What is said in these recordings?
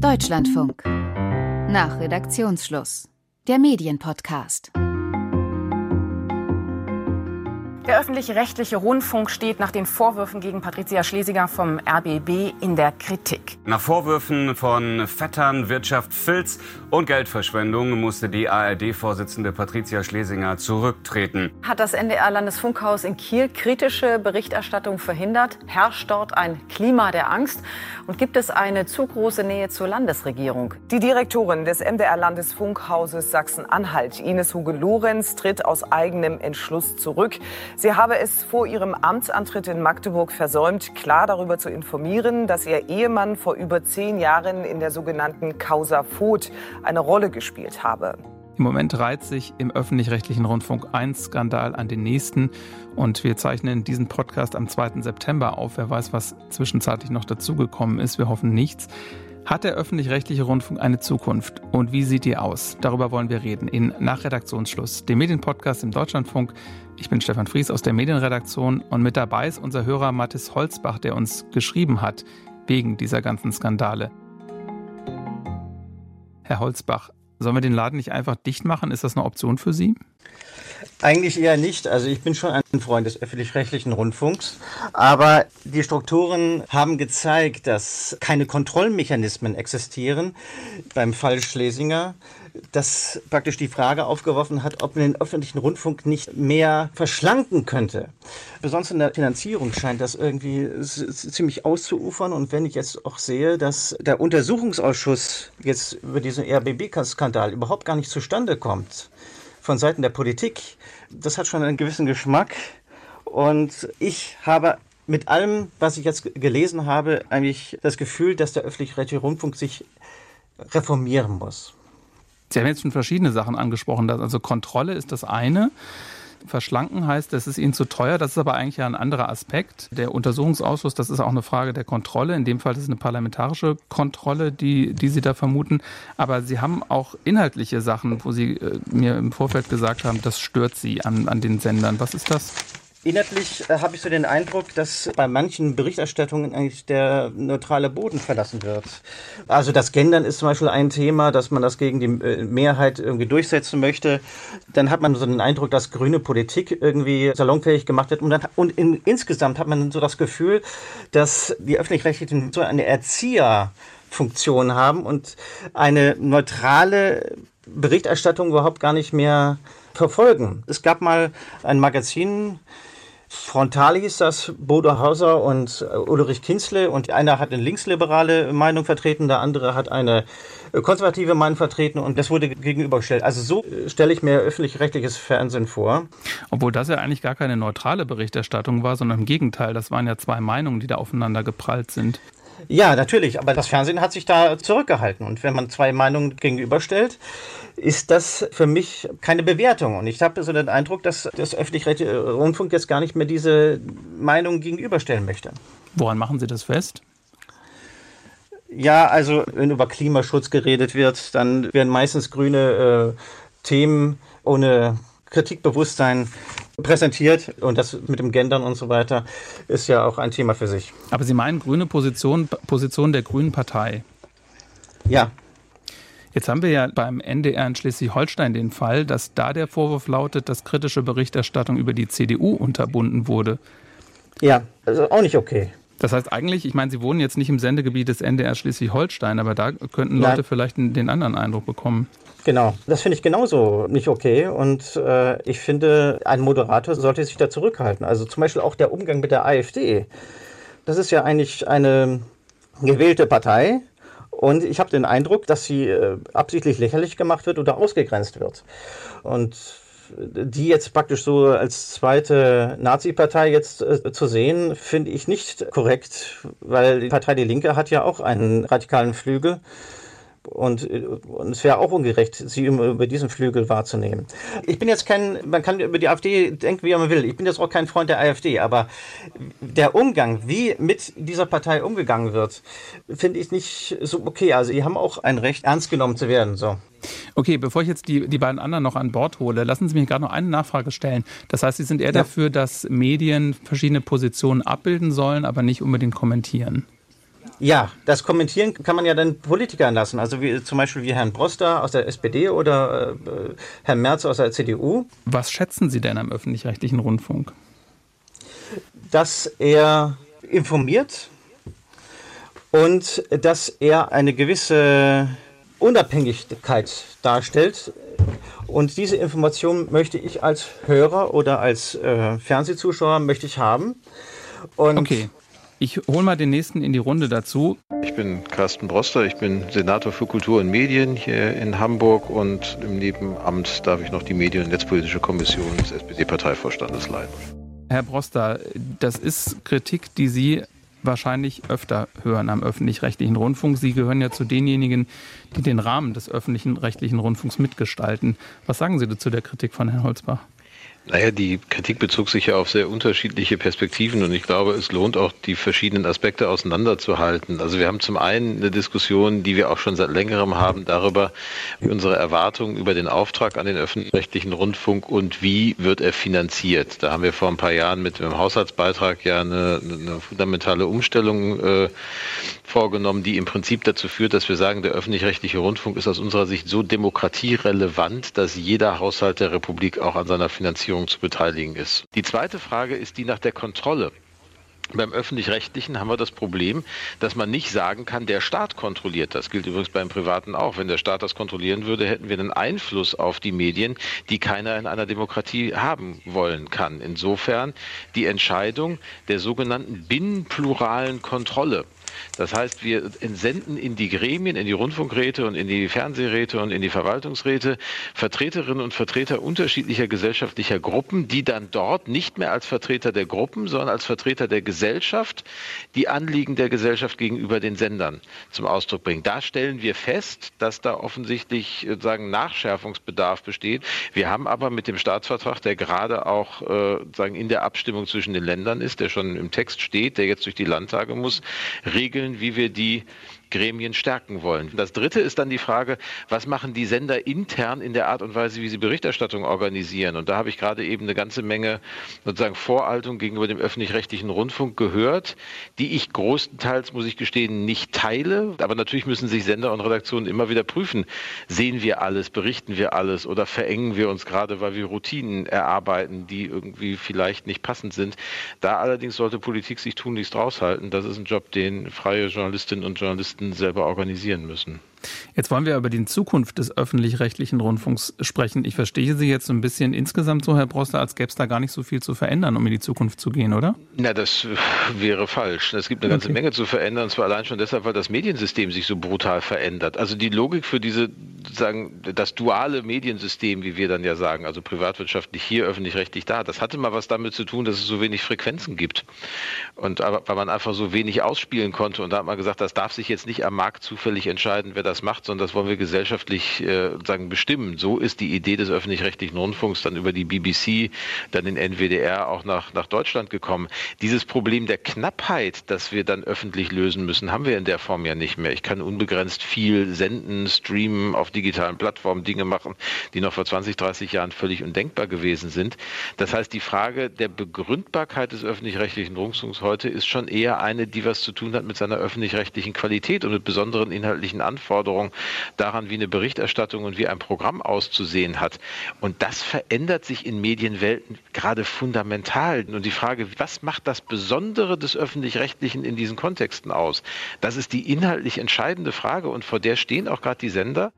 Deutschlandfunk. Nach Redaktionsschluss. Der Medienpodcast. Der öffentlich-rechtliche Rundfunk steht nach den Vorwürfen gegen Patricia Schlesinger vom RBB in der Kritik. Nach Vorwürfen von Vettern, Wirtschaft, Filz und Geldverschwendung musste die ARD-Vorsitzende Patricia Schlesinger zurücktreten. Hat das NDR-Landesfunkhaus in Kiel kritische Berichterstattung verhindert? Herrscht dort ein Klima der Angst? Und gibt es eine zu große Nähe zur Landesregierung? Die Direktorin des MDR-Landesfunkhauses Sachsen-Anhalt, Ines Huge-Lorenz, tritt aus eigenem Entschluss zurück. Sie habe es vor ihrem Amtsantritt in Magdeburg versäumt, klar darüber zu informieren, dass ihr Ehemann vor über zehn Jahren in der sogenannten Causa Voth eine Rolle gespielt habe. Im Moment reiht sich im öffentlich-rechtlichen Rundfunk ein Skandal an den nächsten und wir zeichnen diesen Podcast am 2. September auf. Wer weiß, was zwischenzeitlich noch dazugekommen ist. Wir hoffen nichts. Hat der öffentlich-rechtliche Rundfunk eine Zukunft und wie sieht die aus? Darüber wollen wir reden in Nachredaktionsschluss, dem Medienpodcast im Deutschlandfunk. Ich bin Stefan Fries aus der Medienredaktion und mit dabei ist unser Hörer Mathis Holzbach, der uns geschrieben hat wegen dieser ganzen Skandale. Herr Holzbach, sollen wir den Laden nicht einfach dicht machen? Ist das eine Option für Sie? Eigentlich eher nicht. Also ich bin schon ein Freund des öffentlich-rechtlichen Rundfunks. Aber die Strukturen haben gezeigt, dass keine Kontrollmechanismen existieren. Beim Fall Schlesinger das praktisch die Frage aufgeworfen hat, ob man den öffentlichen Rundfunk nicht mehr verschlanken könnte. Besonders in der Finanzierung scheint das irgendwie ziemlich auszuufern. Und wenn ich jetzt auch sehe, dass der Untersuchungsausschuss jetzt über diesen RBB-Skandal überhaupt gar nicht zustande kommt, von Seiten der Politik, das hat schon einen gewissen Geschmack. Und ich habe mit allem, was ich jetzt gelesen habe, eigentlich das Gefühl, dass der öffentlich-rechtliche Rundfunk sich reformieren muss. Sie haben jetzt schon verschiedene Sachen angesprochen. Also Kontrolle ist das eine. Verschlanken heißt, das ist Ihnen zu teuer. Das ist aber eigentlich ein anderer Aspekt. Der Untersuchungsausschuss, das ist auch eine Frage der Kontrolle. In dem Fall ist es eine parlamentarische Kontrolle, die, die Sie da vermuten. Aber Sie haben auch inhaltliche Sachen, wo Sie äh, mir im Vorfeld gesagt haben, das stört Sie an, an den Sendern. Was ist das? Inhaltlich äh, habe ich so den Eindruck, dass bei manchen Berichterstattungen eigentlich der neutrale Boden verlassen wird. Also das Gendern ist zum Beispiel ein Thema, dass man das gegen die äh, Mehrheit irgendwie durchsetzen möchte. Dann hat man so den Eindruck, dass grüne Politik irgendwie salonfähig gemacht wird. Und, dann, und in, insgesamt hat man so das Gefühl, dass die öffentlich-rechtlichen so eine Erzieherfunktion haben und eine neutrale Berichterstattung überhaupt gar nicht mehr verfolgen. Es gab mal ein Magazin, Frontal hieß das, Bodo Hauser und äh, Ulrich Kinzle. Und einer hat eine linksliberale Meinung vertreten, der andere hat eine äh, konservative Meinung vertreten und das wurde gegenübergestellt. Also so äh, stelle ich mir öffentlich-rechtliches Fernsehen vor. Obwohl das ja eigentlich gar keine neutrale Berichterstattung war, sondern im Gegenteil, das waren ja zwei Meinungen, die da aufeinander geprallt sind. Ja, natürlich, aber das Fernsehen hat sich da zurückgehalten. Und wenn man zwei Meinungen gegenüberstellt, ist das für mich keine Bewertung. Und ich habe so den Eindruck, dass das öffentlich-rechtliche Rundfunk jetzt gar nicht mehr diese Meinung gegenüberstellen möchte. Woran machen Sie das fest? Ja, also wenn über Klimaschutz geredet wird, dann werden meistens grüne äh, Themen ohne Kritikbewusstsein präsentiert und das mit dem Gendern und so weiter ist ja auch ein Thema für sich. Aber Sie meinen grüne Position, Position der Grünen Partei? Ja. Jetzt haben wir ja beim NDR in Schleswig-Holstein den Fall, dass da der Vorwurf lautet, dass kritische Berichterstattung über die CDU unterbunden wurde. Ja, also auch nicht okay. Das heißt eigentlich, ich meine, Sie wohnen jetzt nicht im Sendegebiet des NDR Schleswig-Holstein, aber da könnten Leute Nein. vielleicht den anderen Eindruck bekommen. Genau, das finde ich genauso nicht okay. Und äh, ich finde, ein Moderator sollte sich da zurückhalten. Also zum Beispiel auch der Umgang mit der AfD. Das ist ja eigentlich eine gewählte Partei. Und ich habe den Eindruck, dass sie äh, absichtlich lächerlich gemacht wird oder ausgegrenzt wird. Und die jetzt praktisch so als zweite Nazi-Partei jetzt äh, zu sehen, finde ich nicht korrekt, weil die Partei Die Linke hat ja auch einen radikalen Flügel. Und, und es wäre auch ungerecht, sie über diesen Flügel wahrzunehmen. Ich bin jetzt kein, man kann über die AfD denken, wie man will. Ich bin jetzt auch kein Freund der AfD, aber der Umgang, wie mit dieser Partei umgegangen wird, finde ich nicht so okay. Also, die haben auch ein Recht, ernst genommen zu werden. So. Okay, bevor ich jetzt die, die beiden anderen noch an Bord hole, lassen Sie mich gerade noch eine Nachfrage stellen. Das heißt, Sie sind eher ja. dafür, dass Medien verschiedene Positionen abbilden sollen, aber nicht unbedingt kommentieren. Ja, das Kommentieren kann man ja dann Politikern lassen, also wie, zum Beispiel wie Herrn Broster aus der SPD oder äh, Herrn Merz aus der CDU. Was schätzen Sie denn am öffentlich-rechtlichen Rundfunk? Dass er informiert und dass er eine gewisse Unabhängigkeit darstellt. Und diese Information möchte ich als Hörer oder als äh, Fernsehzuschauer möchte ich haben. Und okay. Ich hole mal den nächsten in die Runde dazu. Ich bin Carsten Broster, ich bin Senator für Kultur und Medien hier in Hamburg und im Nebenamt darf ich noch die Medien- und Netzpolitische Kommission des SPD-Parteivorstandes leiten. Herr Broster, das ist Kritik, die Sie wahrscheinlich öfter hören am öffentlich-rechtlichen Rundfunk. Sie gehören ja zu denjenigen, die den Rahmen des öffentlichen rechtlichen Rundfunks mitgestalten. Was sagen Sie dazu der Kritik von Herrn Holzbach? Naja, die Kritik bezog sich ja auf sehr unterschiedliche Perspektiven und ich glaube, es lohnt auch, die verschiedenen Aspekte auseinanderzuhalten. Also wir haben zum einen eine Diskussion, die wir auch schon seit längerem haben, darüber, wie unsere Erwartungen über den Auftrag an den öffentlich-rechtlichen Rundfunk und wie wird er finanziert. Da haben wir vor ein paar Jahren mit dem Haushaltsbeitrag ja eine, eine fundamentale Umstellung äh, vorgenommen, die im Prinzip dazu führt, dass wir sagen, der öffentlich-rechtliche Rundfunk ist aus unserer Sicht so demokratierelevant, dass jeder Haushalt der Republik auch an seiner Finanzierung zu beteiligen ist. Die zweite Frage ist die nach der Kontrolle. Beim öffentlich-rechtlichen haben wir das Problem, dass man nicht sagen kann, der Staat kontrolliert. Das gilt übrigens beim Privaten auch. Wenn der Staat das kontrollieren würde, hätten wir einen Einfluss auf die Medien, die keiner in einer Demokratie haben wollen kann. Insofern die Entscheidung der sogenannten binnenpluralen Kontrolle das heißt, wir entsenden in die Gremien, in die Rundfunkräte und in die Fernsehräte und in die Verwaltungsräte Vertreterinnen und Vertreter unterschiedlicher gesellschaftlicher Gruppen, die dann dort nicht mehr als Vertreter der Gruppen, sondern als Vertreter der Gesellschaft die Anliegen der Gesellschaft gegenüber den Sendern zum Ausdruck bringen. Da stellen wir fest, dass da offensichtlich äh, sagen Nachschärfungsbedarf besteht. Wir haben aber mit dem Staatsvertrag, der gerade auch äh, sagen in der Abstimmung zwischen den Ländern ist, der schon im Text steht, der jetzt durch die Landtage muss, Regeln, wie wir die Gremien stärken wollen. Das Dritte ist dann die Frage, was machen die Sender intern in der Art und Weise, wie sie Berichterstattung organisieren? Und da habe ich gerade eben eine ganze Menge sozusagen Voraltung gegenüber dem öffentlich-rechtlichen Rundfunk gehört, die ich größtenteils, muss ich gestehen, nicht teile. Aber natürlich müssen sich Sender und Redaktionen immer wieder prüfen. Sehen wir alles, berichten wir alles oder verengen wir uns gerade, weil wir Routinen erarbeiten, die irgendwie vielleicht nicht passend sind. Da allerdings sollte Politik sich tunlichst raushalten. Das ist ein Job, den freie Journalistinnen und Journalisten Journalisten selber organisieren müssen. Jetzt wollen wir über die Zukunft des öffentlich-rechtlichen Rundfunks sprechen. Ich verstehe Sie jetzt so ein bisschen insgesamt so, Herr Broster, als gäbe es da gar nicht so viel zu verändern, um in die Zukunft zu gehen, oder? Na, das wäre falsch. Es gibt eine ganze okay. Menge zu verändern, und zwar allein schon deshalb, weil das Mediensystem sich so brutal verändert. Also die Logik für diese, sagen, das duale Mediensystem, wie wir dann ja sagen, also privatwirtschaftlich hier, öffentlich-rechtlich da, das hatte mal was damit zu tun, dass es so wenig Frequenzen gibt. Und weil man einfach so wenig ausspielen konnte. Und da hat man gesagt, das darf sich jetzt nicht am Markt zufällig entscheiden, wer das macht, sondern das wollen wir gesellschaftlich äh, sagen bestimmen. So ist die Idee des öffentlich-rechtlichen Rundfunks dann über die BBC, dann den NWDR auch nach, nach Deutschland gekommen. Dieses Problem der Knappheit, das wir dann öffentlich lösen müssen, haben wir in der Form ja nicht mehr. Ich kann unbegrenzt viel senden, streamen, auf digitalen Plattformen Dinge machen, die noch vor 20, 30 Jahren völlig undenkbar gewesen sind. Das heißt, die Frage der Begründbarkeit des öffentlich-rechtlichen Rundfunks heute ist schon eher eine, die was zu tun hat mit seiner öffentlich-rechtlichen Qualität und mit besonderen inhaltlichen Anforderungen Anforderungen daran, wie eine Berichterstattung und wie ein Programm auszusehen hat. Und das verändert sich in Medienwelten gerade fundamental. Und die Frage, was macht das Besondere des öffentlich-rechtlichen in diesen Kontexten aus? Das ist die inhaltlich entscheidende Frage und vor der stehen auch gerade die Sender.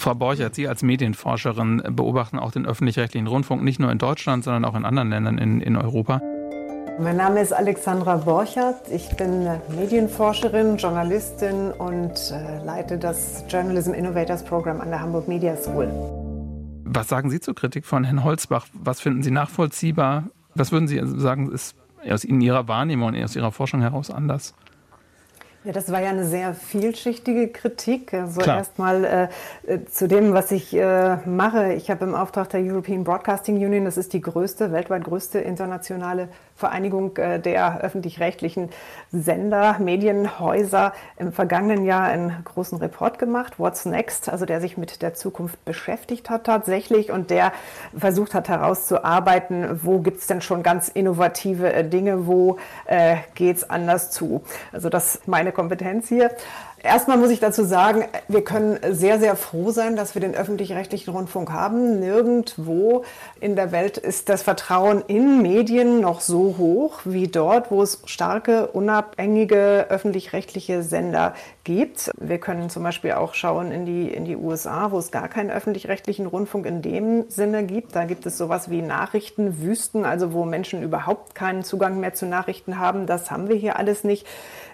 Frau Borchert, Sie als Medienforscherin beobachten auch den öffentlich-rechtlichen Rundfunk nicht nur in Deutschland, sondern auch in anderen Ländern in, in Europa. Mein Name ist Alexandra Borchert. Ich bin Medienforscherin, Journalistin und äh, leite das Journalism Innovators Program an der Hamburg Media School. Was sagen Sie zur Kritik von Herrn Holzbach? Was finden Sie nachvollziehbar? Was würden Sie sagen, ist aus Ihrer Wahrnehmung und aus Ihrer Forschung heraus anders? Ja, das war ja eine sehr vielschichtige Kritik. Also erstmal äh, äh, zu dem, was ich äh, mache. Ich habe im Auftrag der European Broadcasting Union, das ist die größte, weltweit größte internationale Vereinigung äh, der öffentlich-rechtlichen Sender, Medienhäuser, im vergangenen Jahr einen großen Report gemacht, What's Next, also der sich mit der Zukunft beschäftigt hat tatsächlich und der versucht hat herauszuarbeiten, wo gibt es denn schon ganz innovative äh, Dinge, wo äh, geht es anders zu. Also das meine meine Kompetenz hier. Erstmal muss ich dazu sagen, wir können sehr, sehr froh sein, dass wir den öffentlich-rechtlichen Rundfunk haben. Nirgendwo in der Welt ist das Vertrauen in Medien noch so hoch wie dort, wo es starke, unabhängige öffentlich-rechtliche Sender gibt. Wir können zum Beispiel auch schauen in die, in die USA, wo es gar keinen öffentlich-rechtlichen Rundfunk in dem Sinne gibt. Da gibt es sowas wie Nachrichtenwüsten, also wo Menschen überhaupt keinen Zugang mehr zu Nachrichten haben. Das haben wir hier alles nicht.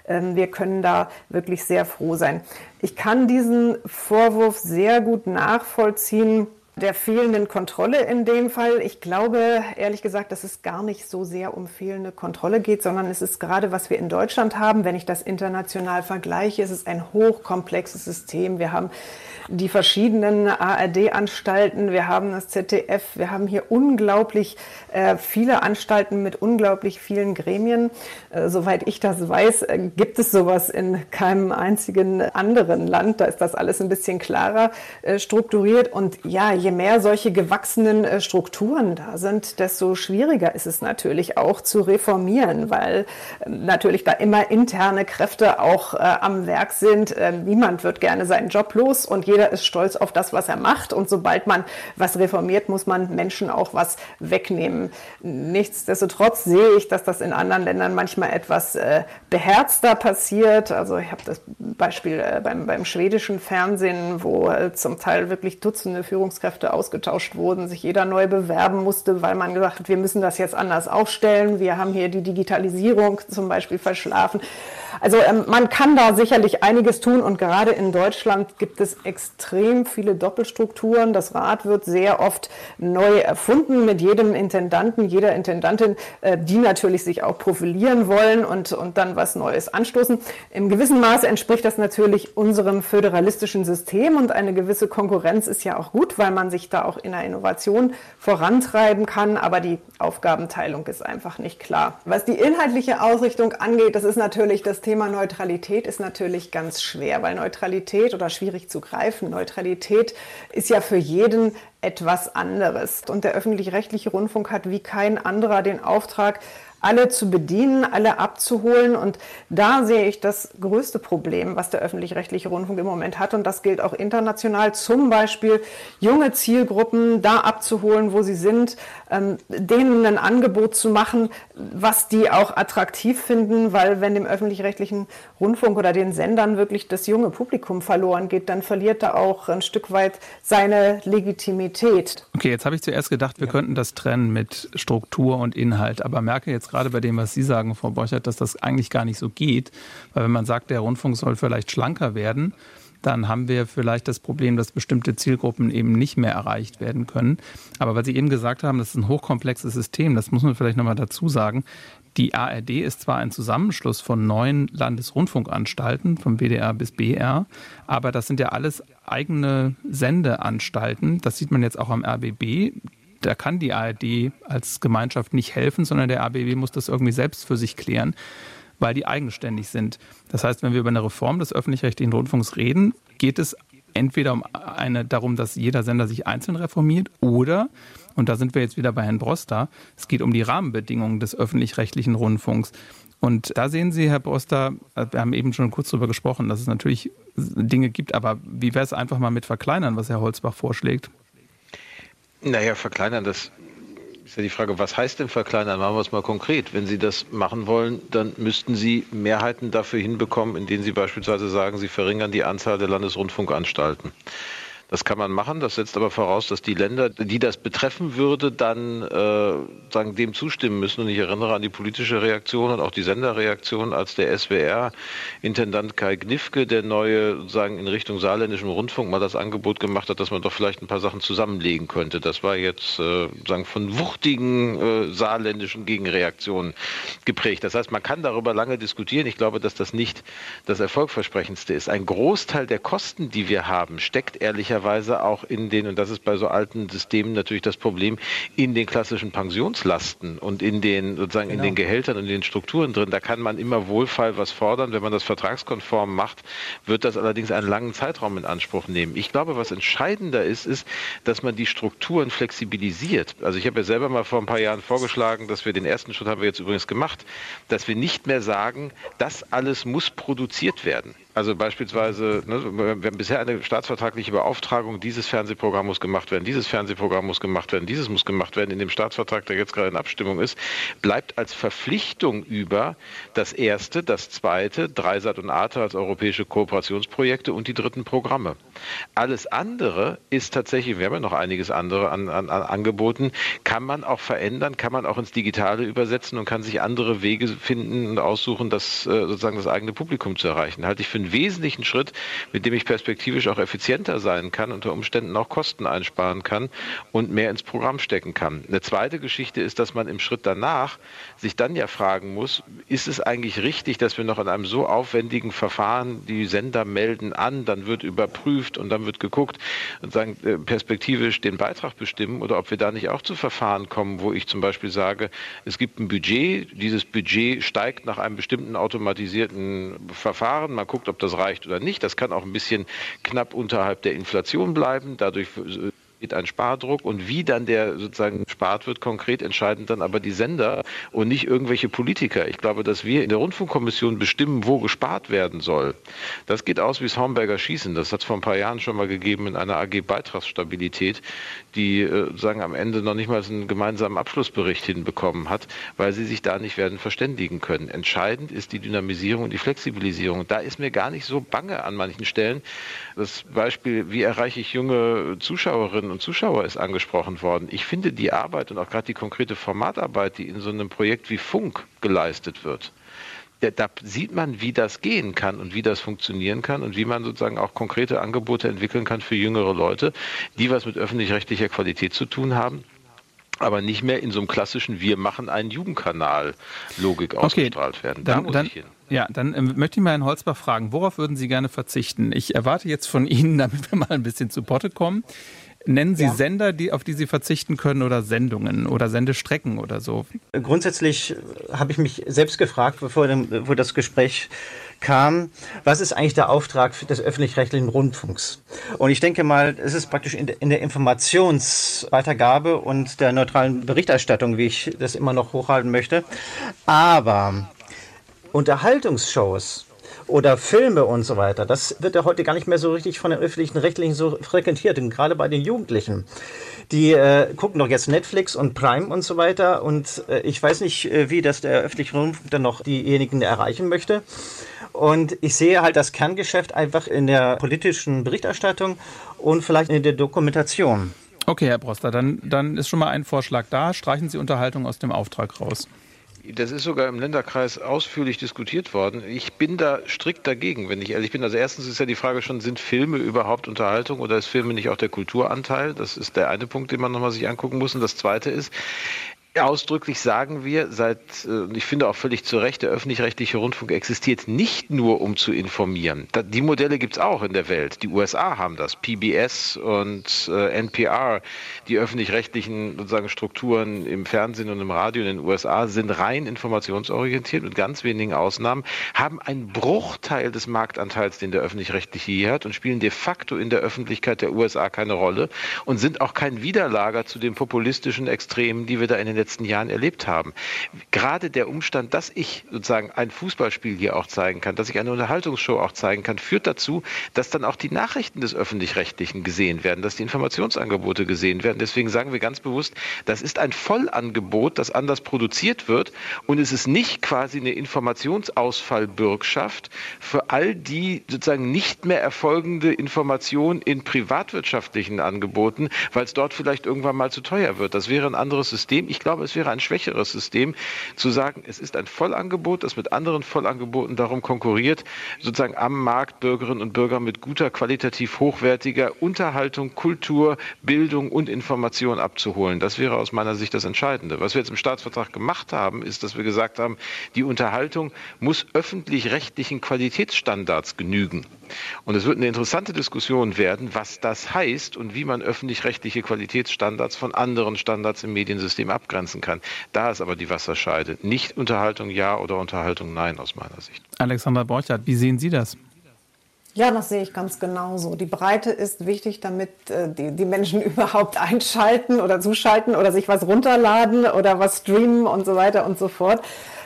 Ähm, wir können da wirklich sehr froh sein. Ich kann diesen Vorwurf sehr gut nachvollziehen der fehlenden Kontrolle in dem Fall. Ich glaube, ehrlich gesagt, dass es gar nicht so sehr um fehlende Kontrolle geht, sondern es ist gerade, was wir in Deutschland haben, wenn ich das international vergleiche, es ist ein hochkomplexes System. Wir haben die verschiedenen ARD-Anstalten, wir haben das ZDF, wir haben hier unglaublich äh, viele Anstalten mit unglaublich vielen Gremien. Äh, soweit ich das weiß, äh, gibt es sowas in keinem einzigen anderen Land. Da ist das alles ein bisschen klarer äh, strukturiert. Und ja, je mehr solche gewachsenen äh, Strukturen da sind, desto schwieriger ist es natürlich auch zu reformieren, weil ähm, natürlich da immer interne Kräfte auch äh, am Werk sind. niemand wird gerne seinen Job los und jeder ist stolz auf das, was er macht. Und sobald man was reformiert, muss man Menschen auch was wegnehmen. Nichtsdestotrotz sehe ich, dass das in anderen Ländern manchmal etwas äh, beherzter passiert. Also ich habe das Beispiel beim, beim schwedischen Fernsehen, wo zum Teil wirklich Dutzende Führungskräfte ausgetauscht wurden, sich jeder neu bewerben musste, weil man gesagt hat, wir müssen das jetzt anders aufstellen. Wir haben hier die Digitalisierung zum Beispiel verschlafen. Also ähm, man kann da sicherlich einiges tun und gerade in Deutschland gibt es extrem viele Doppelstrukturen. Das Rad wird sehr oft neu erfunden mit jedem Intendanten, jeder Intendantin, äh, die natürlich sich auch profilieren wollen und, und dann was Neues anstoßen. Im gewissen Maße entspricht das natürlich unserem föderalistischen System und eine gewisse Konkurrenz ist ja auch gut, weil man sich da auch in der Innovation vorantreiben kann, aber die Aufgabenteilung ist einfach nicht klar. Was die inhaltliche Ausrichtung angeht, das ist natürlich das Thema Neutralität ist natürlich ganz schwer, weil Neutralität oder schwierig zu greifen, Neutralität ist ja für jeden etwas anderes. Und der öffentlich-rechtliche Rundfunk hat wie kein anderer den Auftrag, alle zu bedienen, alle abzuholen. Und da sehe ich das größte Problem, was der öffentlich-rechtliche Rundfunk im Moment hat. Und das gilt auch international. Zum Beispiel junge Zielgruppen da abzuholen, wo sie sind, ähm, denen ein Angebot zu machen, was die auch attraktiv finden, weil wenn dem öffentlich-rechtlichen Rundfunk oder den Sendern wirklich das junge Publikum verloren geht, dann verliert er auch ein Stück weit seine Legitimität. Okay, jetzt habe ich zuerst gedacht, wir ja. könnten das trennen mit Struktur und Inhalt, aber merke jetzt gerade bei dem, was Sie sagen, Frau Borchert, dass das eigentlich gar nicht so geht, weil wenn man sagt, der Rundfunk soll vielleicht schlanker werden, dann haben wir vielleicht das Problem, dass bestimmte Zielgruppen eben nicht mehr erreicht werden können. Aber weil Sie eben gesagt haben, das ist ein hochkomplexes System, das muss man vielleicht nochmal dazu sagen. Die ARD ist zwar ein Zusammenschluss von neun Landesrundfunkanstalten, vom WDR bis BR, aber das sind ja alles eigene Sendeanstalten. Das sieht man jetzt auch am RBB. Da kann die ARD als Gemeinschaft nicht helfen, sondern der RBB muss das irgendwie selbst für sich klären weil die eigenständig sind. Das heißt, wenn wir über eine Reform des öffentlich-rechtlichen Rundfunks reden, geht es entweder um eine, darum, dass jeder Sender sich einzeln reformiert oder, und da sind wir jetzt wieder bei Herrn Broster, es geht um die Rahmenbedingungen des öffentlich-rechtlichen Rundfunks. Und da sehen Sie, Herr Broster, wir haben eben schon kurz darüber gesprochen, dass es natürlich Dinge gibt, aber wie wäre es einfach mal mit Verkleinern, was Herr Holzbach vorschlägt? Naja, verkleinern, das ist ja die Frage, was heißt denn verkleinern? Machen wir es mal konkret. Wenn Sie das machen wollen, dann müssten Sie Mehrheiten dafür hinbekommen, indem Sie beispielsweise sagen, Sie verringern die Anzahl der Landesrundfunkanstalten. Das kann man machen, das setzt aber voraus, dass die Länder, die das betreffen würde, dann äh, sagen, dem zustimmen müssen. Und ich erinnere an die politische Reaktion und auch die Senderreaktion, als der SWR-Intendant Kai Gnifke, der neue, sagen in Richtung saarländischem Rundfunk mal das Angebot gemacht hat, dass man doch vielleicht ein paar Sachen zusammenlegen könnte. Das war jetzt äh, sagen von wuchtigen äh, saarländischen Gegenreaktionen geprägt. Das heißt, man kann darüber lange diskutieren. Ich glaube, dass das nicht das Erfolgversprechendste ist. Ein Großteil der Kosten, die wir haben, steckt ehrlicherweise auch in den, und das ist bei so alten Systemen natürlich das Problem, in den klassischen Pensionslasten und in den sozusagen genau. in den Gehältern und in den Strukturen drin. Da kann man immer wohlfeil was fordern. Wenn man das vertragskonform macht, wird das allerdings einen langen Zeitraum in Anspruch nehmen. Ich glaube, was entscheidender ist, ist, dass man die Strukturen flexibilisiert. Also ich habe ja selber mal vor ein paar Jahren vorgeschlagen, dass wir den ersten Schritt haben wir jetzt übrigens gemacht, dass wir nicht mehr sagen, das alles muss produziert werden. Also beispielsweise, ne, wir haben bisher eine staatsvertragliche Beauftragung, dieses Fernsehprogramm muss gemacht werden, dieses Fernsehprogramm muss gemacht werden, dieses muss gemacht werden. In dem Staatsvertrag, der jetzt gerade in Abstimmung ist, bleibt als Verpflichtung über das erste, das zweite, Dreisat und ATA als europäische Kooperationsprojekte und die dritten Programme. Alles andere ist tatsächlich, wir haben ja noch einiges andere an, an, an Angeboten, kann man auch verändern, kann man auch ins Digitale übersetzen und kann sich andere Wege finden und aussuchen, das äh, sozusagen das eigene Publikum zu erreichen. Halte ich für einen wesentlichen Schritt, mit dem ich perspektivisch auch effizienter sein kann, unter Umständen auch Kosten einsparen kann und mehr ins Programm stecken kann. Eine zweite Geschichte ist, dass man im Schritt danach sich dann ja fragen muss, ist es eigentlich richtig, dass wir noch in einem so aufwendigen Verfahren die Sender melden an, dann wird überprüft und dann wird geguckt und sagen, äh, perspektivisch den Beitrag bestimmen oder ob wir da nicht auch zu Verfahren kommen, wo ich zum Beispiel sage, es gibt ein Budget, dieses Budget steigt nach einem bestimmten automatisierten Verfahren, man guckt, ob ob das reicht oder nicht. Das kann auch ein bisschen knapp unterhalb der Inflation bleiben. Dadurch entsteht ein Spardruck und wie dann der sozusagen spart wird, konkret entscheiden dann aber die Sender und nicht irgendwelche Politiker. Ich glaube, dass wir in der Rundfunkkommission bestimmen, wo gespart werden soll. Das geht aus wie das Hornberger Schießen. Das hat es vor ein paar Jahren schon mal gegeben in einer AG Beitragsstabilität, die äh, sagen am Ende noch nicht mal einen gemeinsamen Abschlussbericht hinbekommen hat, weil sie sich da nicht werden verständigen können. Entscheidend ist die Dynamisierung und die Flexibilisierung. Da ist mir gar nicht so bange an manchen Stellen. Das Beispiel, wie erreiche ich junge Zuschauerinnen und Zuschauer ist angesprochen worden. Ich finde die Arbeit und auch gerade die konkrete Formatarbeit, die in so einem Projekt wie Funk geleistet wird, da sieht man, wie das gehen kann und wie das funktionieren kann und wie man sozusagen auch konkrete Angebote entwickeln kann für jüngere Leute, die was mit öffentlich-rechtlicher Qualität zu tun haben aber nicht mehr in so einem klassischen Wir machen einen Jugendkanal-Logik okay, ausgestrahlt werden. Da dann, muss dann, ich hin. Ja, dann ähm, möchte ich mal Herrn Holzbach fragen, worauf würden Sie gerne verzichten? Ich erwarte jetzt von Ihnen, damit wir mal ein bisschen zu Potte kommen, Nennen Sie ja. Sender, die, auf die Sie verzichten können oder Sendungen oder Sendestrecken oder so? Grundsätzlich habe ich mich selbst gefragt, bevor, bevor das Gespräch kam, was ist eigentlich der Auftrag des öffentlich-rechtlichen Rundfunks? Und ich denke mal, es ist praktisch in, in der Informationsweitergabe und der neutralen Berichterstattung, wie ich das immer noch hochhalten möchte. Aber Unterhaltungsshows oder Filme und so weiter. Das wird ja heute gar nicht mehr so richtig von den öffentlichen Rechtlichen so frequentiert. Und gerade bei den Jugendlichen. Die äh, gucken doch jetzt Netflix und Prime und so weiter. Und äh, ich weiß nicht, äh, wie das der öffentliche Rundfunk dann noch diejenigen erreichen möchte. Und ich sehe halt das Kerngeschäft einfach in der politischen Berichterstattung und vielleicht in der Dokumentation. Okay, Herr Broster, dann, dann ist schon mal ein Vorschlag da. Streichen Sie Unterhaltung aus dem Auftrag raus. Das ist sogar im Länderkreis ausführlich diskutiert worden. Ich bin da strikt dagegen, wenn ich ehrlich bin. Also erstens ist ja die Frage schon, sind Filme überhaupt Unterhaltung oder ist Filme nicht auch der Kulturanteil? Das ist der eine Punkt, den man nochmal sich angucken muss. Und das zweite ist, Ausdrücklich sagen wir seit, äh, ich finde auch völlig zu Recht, der öffentlich-rechtliche Rundfunk existiert nicht nur, um zu informieren. Die Modelle gibt es auch in der Welt. Die USA haben das, PBS und äh, NPR. Die öffentlich-rechtlichen Strukturen im Fernsehen und im Radio in den USA sind rein informationsorientiert mit ganz wenigen Ausnahmen, haben einen Bruchteil des Marktanteils, den der öffentlich-rechtliche hier hat und spielen de facto in der Öffentlichkeit der USA keine Rolle und sind auch kein Widerlager zu den populistischen Extremen, die wir da in den letzten Jahren erlebt haben. Gerade der Umstand, dass ich sozusagen ein Fußballspiel hier auch zeigen kann, dass ich eine Unterhaltungsshow auch zeigen kann, führt dazu, dass dann auch die Nachrichten des öffentlich-rechtlichen gesehen werden, dass die Informationsangebote gesehen werden. Deswegen sagen wir ganz bewusst, das ist ein Vollangebot, das anders produziert wird und es ist nicht quasi eine Informationsausfallbürgschaft für all die sozusagen nicht mehr erfolgende Information in privatwirtschaftlichen Angeboten, weil es dort vielleicht irgendwann mal zu teuer wird. Das wäre ein anderes System. Ich glaube, es wäre ein schwächeres System, zu sagen, es ist ein Vollangebot, das mit anderen Vollangeboten darum konkurriert, sozusagen am Markt Bürgerinnen und Bürger mit guter, qualitativ hochwertiger Unterhaltung, Kultur, Bildung und Information abzuholen. Das wäre aus meiner Sicht das Entscheidende. Was wir jetzt im Staatsvertrag gemacht haben, ist, dass wir gesagt haben, die Unterhaltung muss öffentlich-rechtlichen Qualitätsstandards genügen. Und es wird eine interessante Diskussion werden, was das heißt und wie man öffentlich-rechtliche Qualitätsstandards von anderen Standards im Mediensystem abgrenzen kann. Da ist aber die Wasserscheide. Nicht Unterhaltung ja oder Unterhaltung nein aus meiner Sicht. Alexander Borchardt, wie sehen Sie das? Ja, das sehe ich ganz genauso. Die Breite ist wichtig, damit äh, die, die Menschen überhaupt einschalten oder zuschalten oder sich was runterladen oder was streamen und so weiter und so fort.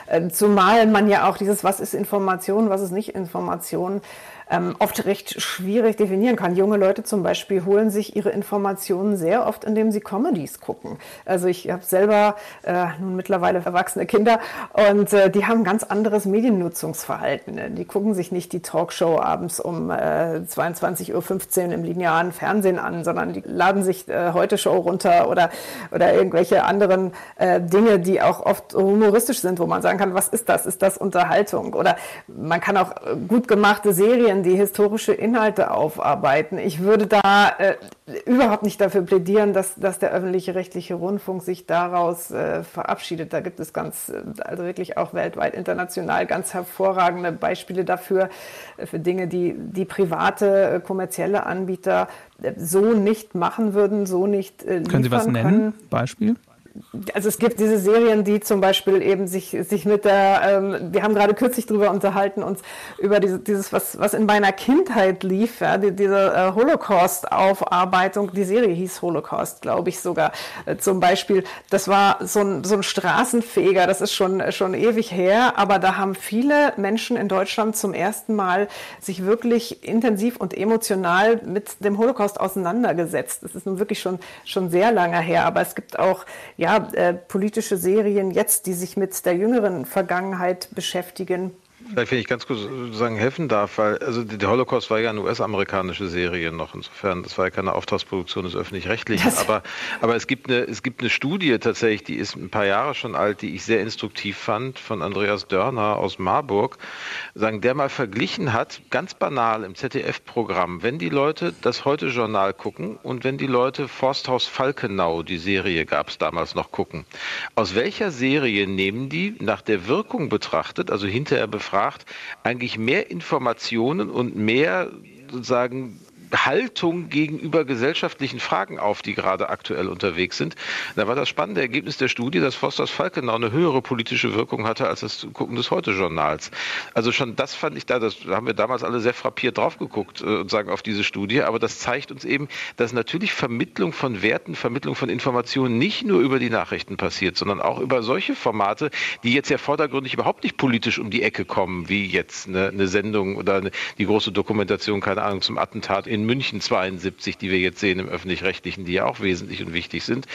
Äh, zumal man ja auch dieses, was ist Information, was ist nicht Information, ähm, oft recht schwierig definieren kann. Junge Leute zum Beispiel holen sich ihre Informationen sehr oft, indem sie Comedies gucken. Also ich habe selber äh, nun mittlerweile erwachsene Kinder und äh, die haben ganz Mediennutzungsverhalten. Die gucken sich nicht die Talkshow abends um äh, 22.15 Uhr im linearen Fernsehen an, sondern die laden sich äh, heute Show runter oder, oder irgendwelche anderen äh, Dinge, die auch oft humoristisch sind, wo man sagen kann, was ist das? Ist das Unterhaltung? Oder man kann auch äh, gut gemachte Serien die historische Inhalte aufarbeiten. Ich würde da äh, überhaupt nicht dafür plädieren, dass, dass der öffentliche rechtliche Rundfunk sich daraus äh, verabschiedet. Da gibt es ganz, äh, also wirklich auch weltweit, international ganz hervorragende Beispiele dafür, äh, für Dinge, die, die private, äh, kommerzielle Anbieter so nicht machen würden, so nicht äh, Können Sie was nennen? Können. Beispiel? Also es gibt diese Serien, die zum Beispiel eben sich, sich mit der, ähm, wir haben gerade kürzlich darüber unterhalten, uns über diese, dieses, was, was in meiner Kindheit lief, ja, die, diese äh, Holocaust-Aufarbeitung, die Serie hieß Holocaust, glaube ich sogar, äh, zum Beispiel. Das war so ein, so ein Straßenfeger, das ist schon, schon ewig her, aber da haben viele Menschen in Deutschland zum ersten Mal sich wirklich intensiv und emotional mit dem Holocaust auseinandergesetzt. Das ist nun wirklich schon, schon sehr lange her, aber es gibt auch ja, äh, politische Serien jetzt, die sich mit der jüngeren Vergangenheit beschäftigen, Vielleicht, wenn ich ganz kurz sagen helfen darf, weil also der Holocaust war ja eine US-amerikanische Serie noch, insofern, das war ja keine Auftragsproduktion des Öffentlich-Rechtlichen, aber, aber es, gibt eine, es gibt eine Studie tatsächlich, die ist ein paar Jahre schon alt, die ich sehr instruktiv fand, von Andreas Dörner aus Marburg, sagen, der mal verglichen hat, ganz banal im ZDF-Programm, wenn die Leute das Heute-Journal gucken und wenn die Leute Forsthaus Falkenau, die Serie gab es damals noch, gucken, aus welcher Serie nehmen die nach der Wirkung betrachtet, also hinterher befragt, gefragt, eigentlich mehr Informationen und mehr sozusagen Haltung gegenüber gesellschaftlichen Fragen auf, die gerade aktuell unterwegs sind. Da war das spannende Ergebnis der Studie, dass Fosters Falkenau eine höhere politische Wirkung hatte als das Gucken des Heute-Journals. Also schon das fand ich da, das haben wir damals alle sehr frappiert drauf geguckt äh, und sagen auf diese Studie, aber das zeigt uns eben, dass natürlich Vermittlung von Werten, Vermittlung von Informationen nicht nur über die Nachrichten passiert, sondern auch über solche Formate, die jetzt ja vordergründig überhaupt nicht politisch um die Ecke kommen, wie jetzt eine, eine Sendung oder eine, die große Dokumentation, keine Ahnung, zum Attentat in in München 72, die wir jetzt sehen im öffentlich-rechtlichen, die ja auch wesentlich und wichtig sind.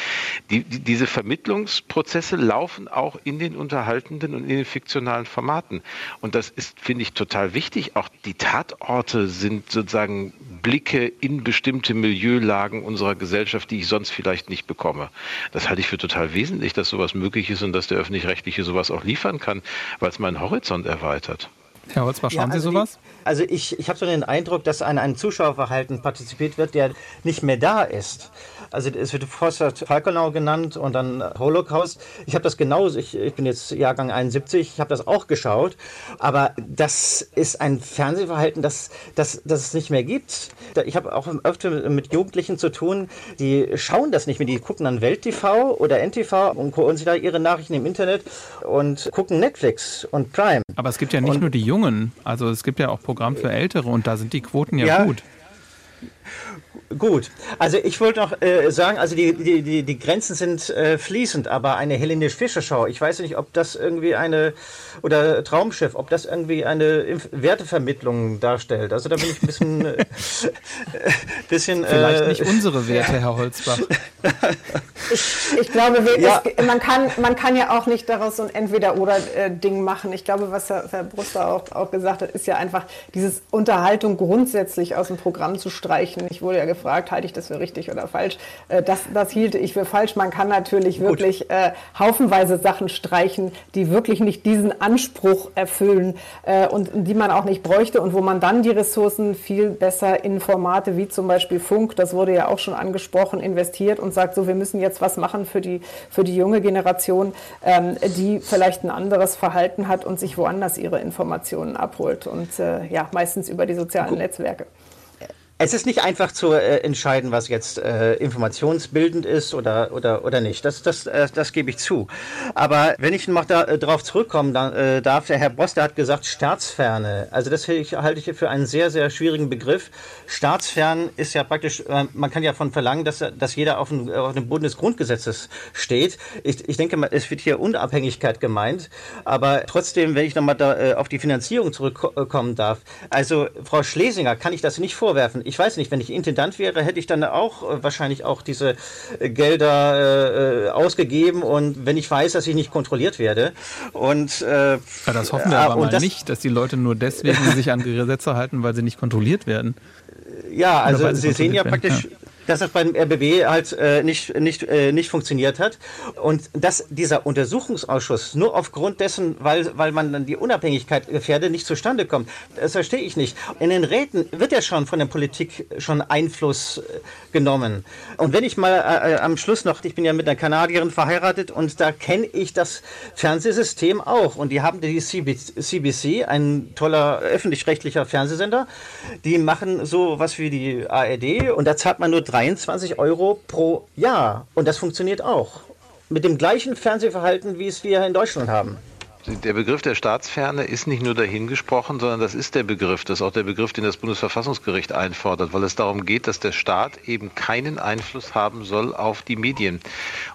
Die, die, diese Vermittlungsprozesse laufen auch in den unterhaltenden und in den fiktionalen Formaten. Und das ist, finde ich, total wichtig. Auch die Tatorte sind sozusagen Blicke in bestimmte Milieulagen unserer Gesellschaft, die ich sonst vielleicht nicht bekomme. Das halte ich für total wesentlich, dass sowas möglich ist und dass der öffentlich-rechtliche sowas auch liefern kann, weil es meinen Horizont erweitert. Herr Holzbach, schauen ja, also Sie sowas? Die, also ich, ich habe so den Eindruck, dass an einem Zuschauerverhalten partizipiert wird, der nicht mehr da ist. Also es wird Foster Falkenau genannt und dann Holocaust. Ich habe das genauso, ich, ich bin jetzt Jahrgang 71, ich habe das auch geschaut. Aber das ist ein Fernsehverhalten, das, das, das es nicht mehr gibt. Ich habe auch öfter mit Jugendlichen zu tun, die schauen das nicht mehr. Die gucken dann Welt TV oder NTV und holen sich da ihre Nachrichten im Internet und gucken Netflix und Prime. Aber es gibt ja nicht und, nur die Jungen, also es gibt ja auch Programm für Ältere und da sind die Quoten ja, ja gut. Gut, also ich wollte noch äh, sagen, also die, die, die, die Grenzen sind äh, fließend, aber eine Helene Fischer Show, ich weiß nicht, ob das irgendwie eine, oder Traumschiff, ob das irgendwie eine Inf Wertevermittlung darstellt. Also da bin ich ein bisschen... äh, bisschen Vielleicht äh, nicht unsere Werte, Herr Holzbach. ich glaube, ja. es, man, kann, man kann ja auch nicht daraus so ein Entweder-Oder-Ding machen. Ich glaube, was Herr, Herr Bruster auch, auch gesagt hat, ist ja einfach dieses Unterhaltung grundsätzlich aus dem Programm zu streichen. Ich wurde ja gefragt, halte ich das für richtig oder falsch? Äh, das, das hielte ich für falsch. Man kann natürlich Gut. wirklich äh, haufenweise Sachen streichen, die wirklich nicht diesen Anspruch erfüllen äh, und die man auch nicht bräuchte und wo man dann die Ressourcen viel besser in Formate wie zum Beispiel Funk, das wurde ja auch schon angesprochen, investiert und sagt so, wir müssen jetzt was machen für die, für die junge Generation, ähm, die vielleicht ein anderes Verhalten hat und sich woanders ihre Informationen abholt und äh, ja, meistens über die sozialen Gut. Netzwerke. Es ist nicht einfach zu äh, entscheiden, was jetzt äh, informationsbildend ist oder, oder, oder nicht. Das, das, äh, das gebe ich zu. Aber wenn ich noch da, äh, darauf zurückkommen dann, äh, darf, der Herr Boster hat gesagt, Staatsferne. Also das ich, halte ich für einen sehr, sehr schwierigen Begriff. Staatsfern ist ja praktisch, äh, man kann ja von verlangen, dass, dass jeder auf dem, auf dem Boden des Grundgesetzes steht. Ich, ich denke es wird hier Unabhängigkeit gemeint. Aber trotzdem, wenn ich nochmal da, äh, auf die Finanzierung zurückkommen darf. Also Frau Schlesinger kann ich das nicht vorwerfen ich weiß nicht, wenn ich Intendant wäre, hätte ich dann auch äh, wahrscheinlich auch diese äh, Gelder äh, ausgegeben und wenn ich weiß, dass ich nicht kontrolliert werde. Und äh, ja, das hoffen wir aber mal das, nicht, dass die Leute nur deswegen sich an Gesetze halten, weil sie nicht kontrolliert werden. Ja, also Sie sehen ja praktisch, ja dass das beim RBB halt äh, nicht, nicht, äh, nicht funktioniert hat. Und dass dieser Untersuchungsausschuss nur aufgrund dessen, weil, weil man dann die Unabhängigkeit gefährdet, nicht zustande kommt, das verstehe ich nicht. In den Räten wird ja schon von der Politik schon Einfluss äh, genommen. Und wenn ich mal äh, äh am Schluss noch, ich bin ja mit einer Kanadierin verheiratet und da kenne ich das Fernsehsystem auch. Und die haben die CBC, ein toller öffentlich-rechtlicher Fernsehsender, die machen so was wie die ARD und da zahlt man nur 23 Euro pro Jahr. Und das funktioniert auch. Mit dem gleichen Fernsehverhalten, wie es wir in Deutschland haben. Der Begriff der Staatsferne ist nicht nur dahingesprochen, sondern das ist der Begriff. Das ist auch der Begriff, den das Bundesverfassungsgericht einfordert, weil es darum geht, dass der Staat eben keinen Einfluss haben soll auf die Medien.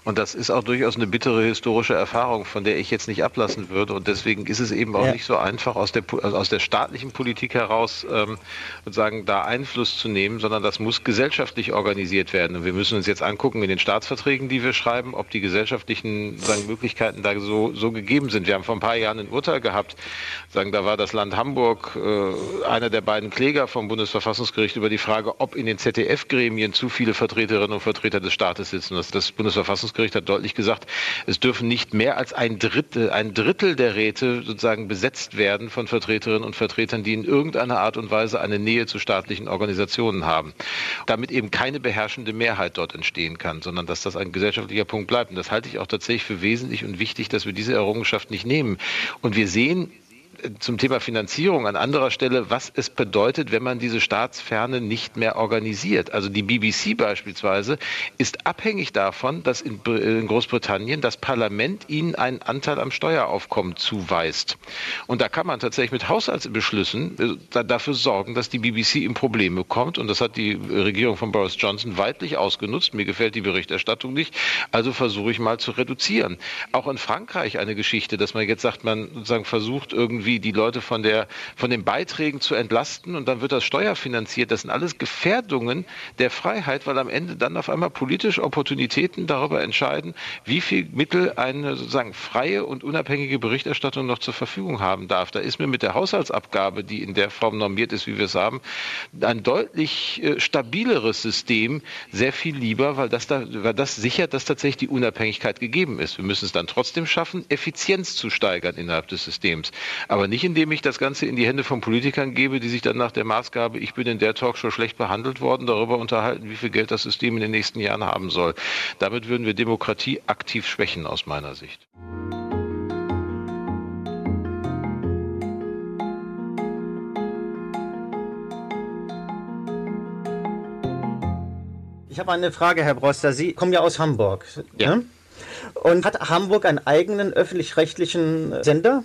Und das ist auch durchaus eine bittere historische Erfahrung, von der ich jetzt nicht ablassen würde. Und deswegen ist es eben auch ja. nicht so einfach, aus der, also aus der staatlichen Politik heraus ähm, sozusagen da Einfluss zu nehmen, sondern das muss gesellschaftlich organisiert werden. Und wir müssen uns jetzt angucken in den Staatsverträgen, die wir schreiben, ob die gesellschaftlichen Möglichkeiten da so, so gegeben sind. Wir haben vom paar Jahren ein Urteil gehabt. Sagen, da war das Land Hamburg äh, einer der beiden Kläger vom Bundesverfassungsgericht über die Frage, ob in den ZDF-Gremien zu viele Vertreterinnen und Vertreter des Staates sitzen. Das, das Bundesverfassungsgericht hat deutlich gesagt, es dürfen nicht mehr als ein Drittel, ein Drittel der Räte sozusagen besetzt werden von Vertreterinnen und Vertretern, die in irgendeiner Art und Weise eine Nähe zu staatlichen Organisationen haben. Damit eben keine beherrschende Mehrheit dort entstehen kann, sondern dass das ein gesellschaftlicher Punkt bleibt. Und das halte ich auch tatsächlich für wesentlich und wichtig, dass wir diese Errungenschaft nicht nehmen. Und wir sehen zum Thema Finanzierung an anderer Stelle, was es bedeutet, wenn man diese Staatsferne nicht mehr organisiert. Also die BBC beispielsweise ist abhängig davon, dass in, Großbritannien das Parlament ihnen einen Anteil am Steueraufkommen zuweist. Und da kann man tatsächlich mit Haushaltsbeschlüssen äh, dafür sorgen, dass die BBC in Probleme kommt. Und das hat die Regierung von Boris Johnson weitlich ausgenutzt. Mir gefällt die Berichterstattung nicht. Also versuche ich mal zu reduzieren. Auch in Frankreich eine Geschichte, dass man jetzt sagt, man sozusagen versucht irgendwie irgendwie die Leute von, der, von den Beiträgen zu entlasten und dann wird das steuerfinanziert. Das sind alles Gefährdungen der Freiheit, weil am Ende dann auf einmal politische Opportunitäten darüber entscheiden, wie viel Mittel eine sozusagen freie und unabhängige Berichterstattung noch zur Verfügung haben darf. Da ist mir mit der Haushaltsabgabe, die in der Form normiert ist, wie wir es haben, ein deutlich äh, stabileres System sehr viel lieber, weil das, da, weil das sichert, dass tatsächlich die Unabhängigkeit gegeben ist. Wir müssen es dann trotzdem schaffen, Effizienz zu steigern innerhalb des Systems. Aber nicht, indem ich das Ganze in die Hände von Politikern gebe, die sich dann nach der Maßgabe, ich bin in der Talkshow schlecht behandelt worden, darüber unterhalten, wie viel Geld das System in den nächsten Jahren haben soll. Damit würden wir Demokratie aktiv schwächen aus meiner Sicht. Ich habe eine Frage, Herr Broster. Sie kommen ja aus Hamburg. Ja. Ne? Und hat Hamburg einen eigenen öffentlich-rechtlichen Sender?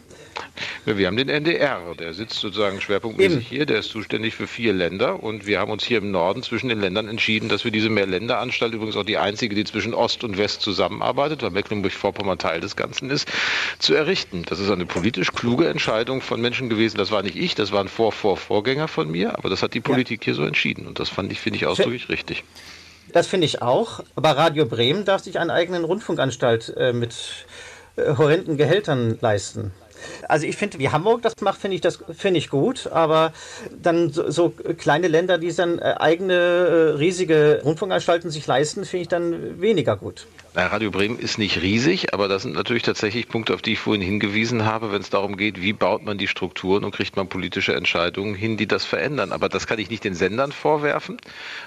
Wir haben den NDR, der sitzt sozusagen schwerpunktmäßig Eben. hier, der ist zuständig für vier Länder und wir haben uns hier im Norden zwischen den Ländern entschieden, dass wir diese Mehrländeranstalt, übrigens auch die einzige, die zwischen Ost und West zusammenarbeitet, weil Mecklenburg-Vorpommern Teil des Ganzen ist, zu errichten. Das ist eine politisch kluge Entscheidung von Menschen gewesen. Das war nicht ich, das waren Vor Vor Vorgänger von mir, aber das hat die Politik ja. hier so entschieden und das fand ich, finde ich ausdrücklich richtig. Das finde ich auch. Aber Radio Bremen darf sich einen eigenen Rundfunkanstalt äh, mit äh, horrenden Gehältern leisten. Also ich finde, wie Hamburg das macht, finde ich das finde ich gut, aber dann so, so kleine Länder, die dann äh, eigene äh, riesige Rundfunkanstalten sich leisten, finde ich dann weniger gut. Radio Bremen ist nicht riesig, aber das sind natürlich tatsächlich Punkte, auf die ich vorhin hingewiesen habe, wenn es darum geht, wie baut man die Strukturen und kriegt man politische Entscheidungen hin, die das verändern. Aber das kann ich nicht den Sendern vorwerfen,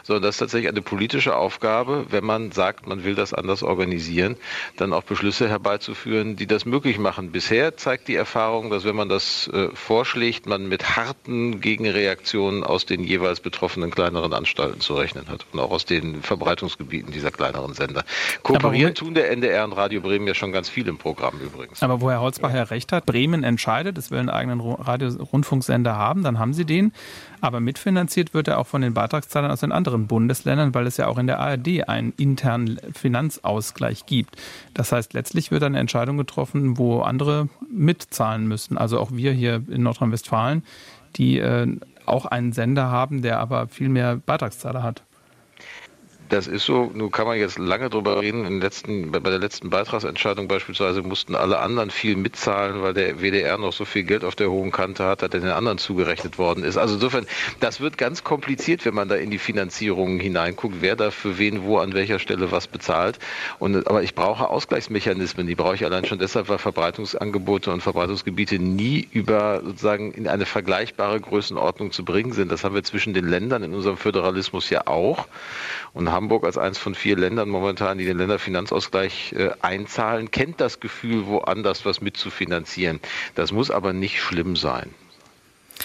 sondern das ist tatsächlich eine politische Aufgabe, wenn man sagt, man will das anders organisieren, dann auch Beschlüsse herbeizuführen, die das möglich machen. Bisher zeigt die Erfahrung, dass wenn man das äh, vorschlägt, man mit harten Gegenreaktionen aus den jeweils betroffenen kleineren Anstalten zu rechnen hat und auch aus den Verbreitungsgebieten dieser kleineren Sender. Kooperieren Moderieren tun der NDR und Radio Bremen ja schon ganz viel im Programm übrigens. Aber wo Herr Holzbach ja recht hat, Bremen entscheidet, es will einen eigenen Radio-Rundfunksender haben, dann haben sie den. Aber mitfinanziert wird er auch von den Beitragszahlern aus den anderen Bundesländern, weil es ja auch in der ARD einen internen Finanzausgleich gibt. Das heißt, letztlich wird eine Entscheidung getroffen, wo andere mitzahlen müssen. Also auch wir hier in Nordrhein-Westfalen, die äh, auch einen Sender haben, der aber viel mehr Beitragszahler hat. Das ist so, nun kann man jetzt lange drüber reden. Letzten, bei der letzten Beitragsentscheidung beispielsweise mussten alle anderen viel mitzahlen, weil der WDR noch so viel Geld auf der hohen Kante hat, dass den anderen zugerechnet worden ist. Also insofern, das wird ganz kompliziert, wenn man da in die Finanzierungen hineinguckt, wer da für wen wo an welcher Stelle was bezahlt. Und, aber ich brauche Ausgleichsmechanismen, die brauche ich allein schon deshalb, weil Verbreitungsangebote und Verbreitungsgebiete nie über sozusagen in eine vergleichbare Größenordnung zu bringen sind. Das haben wir zwischen den Ländern in unserem Föderalismus ja auch. Und Hamburg als eines von vier Ländern momentan, die den Länderfinanzausgleich äh, einzahlen, kennt das Gefühl, woanders was mitzufinanzieren. Das muss aber nicht schlimm sein.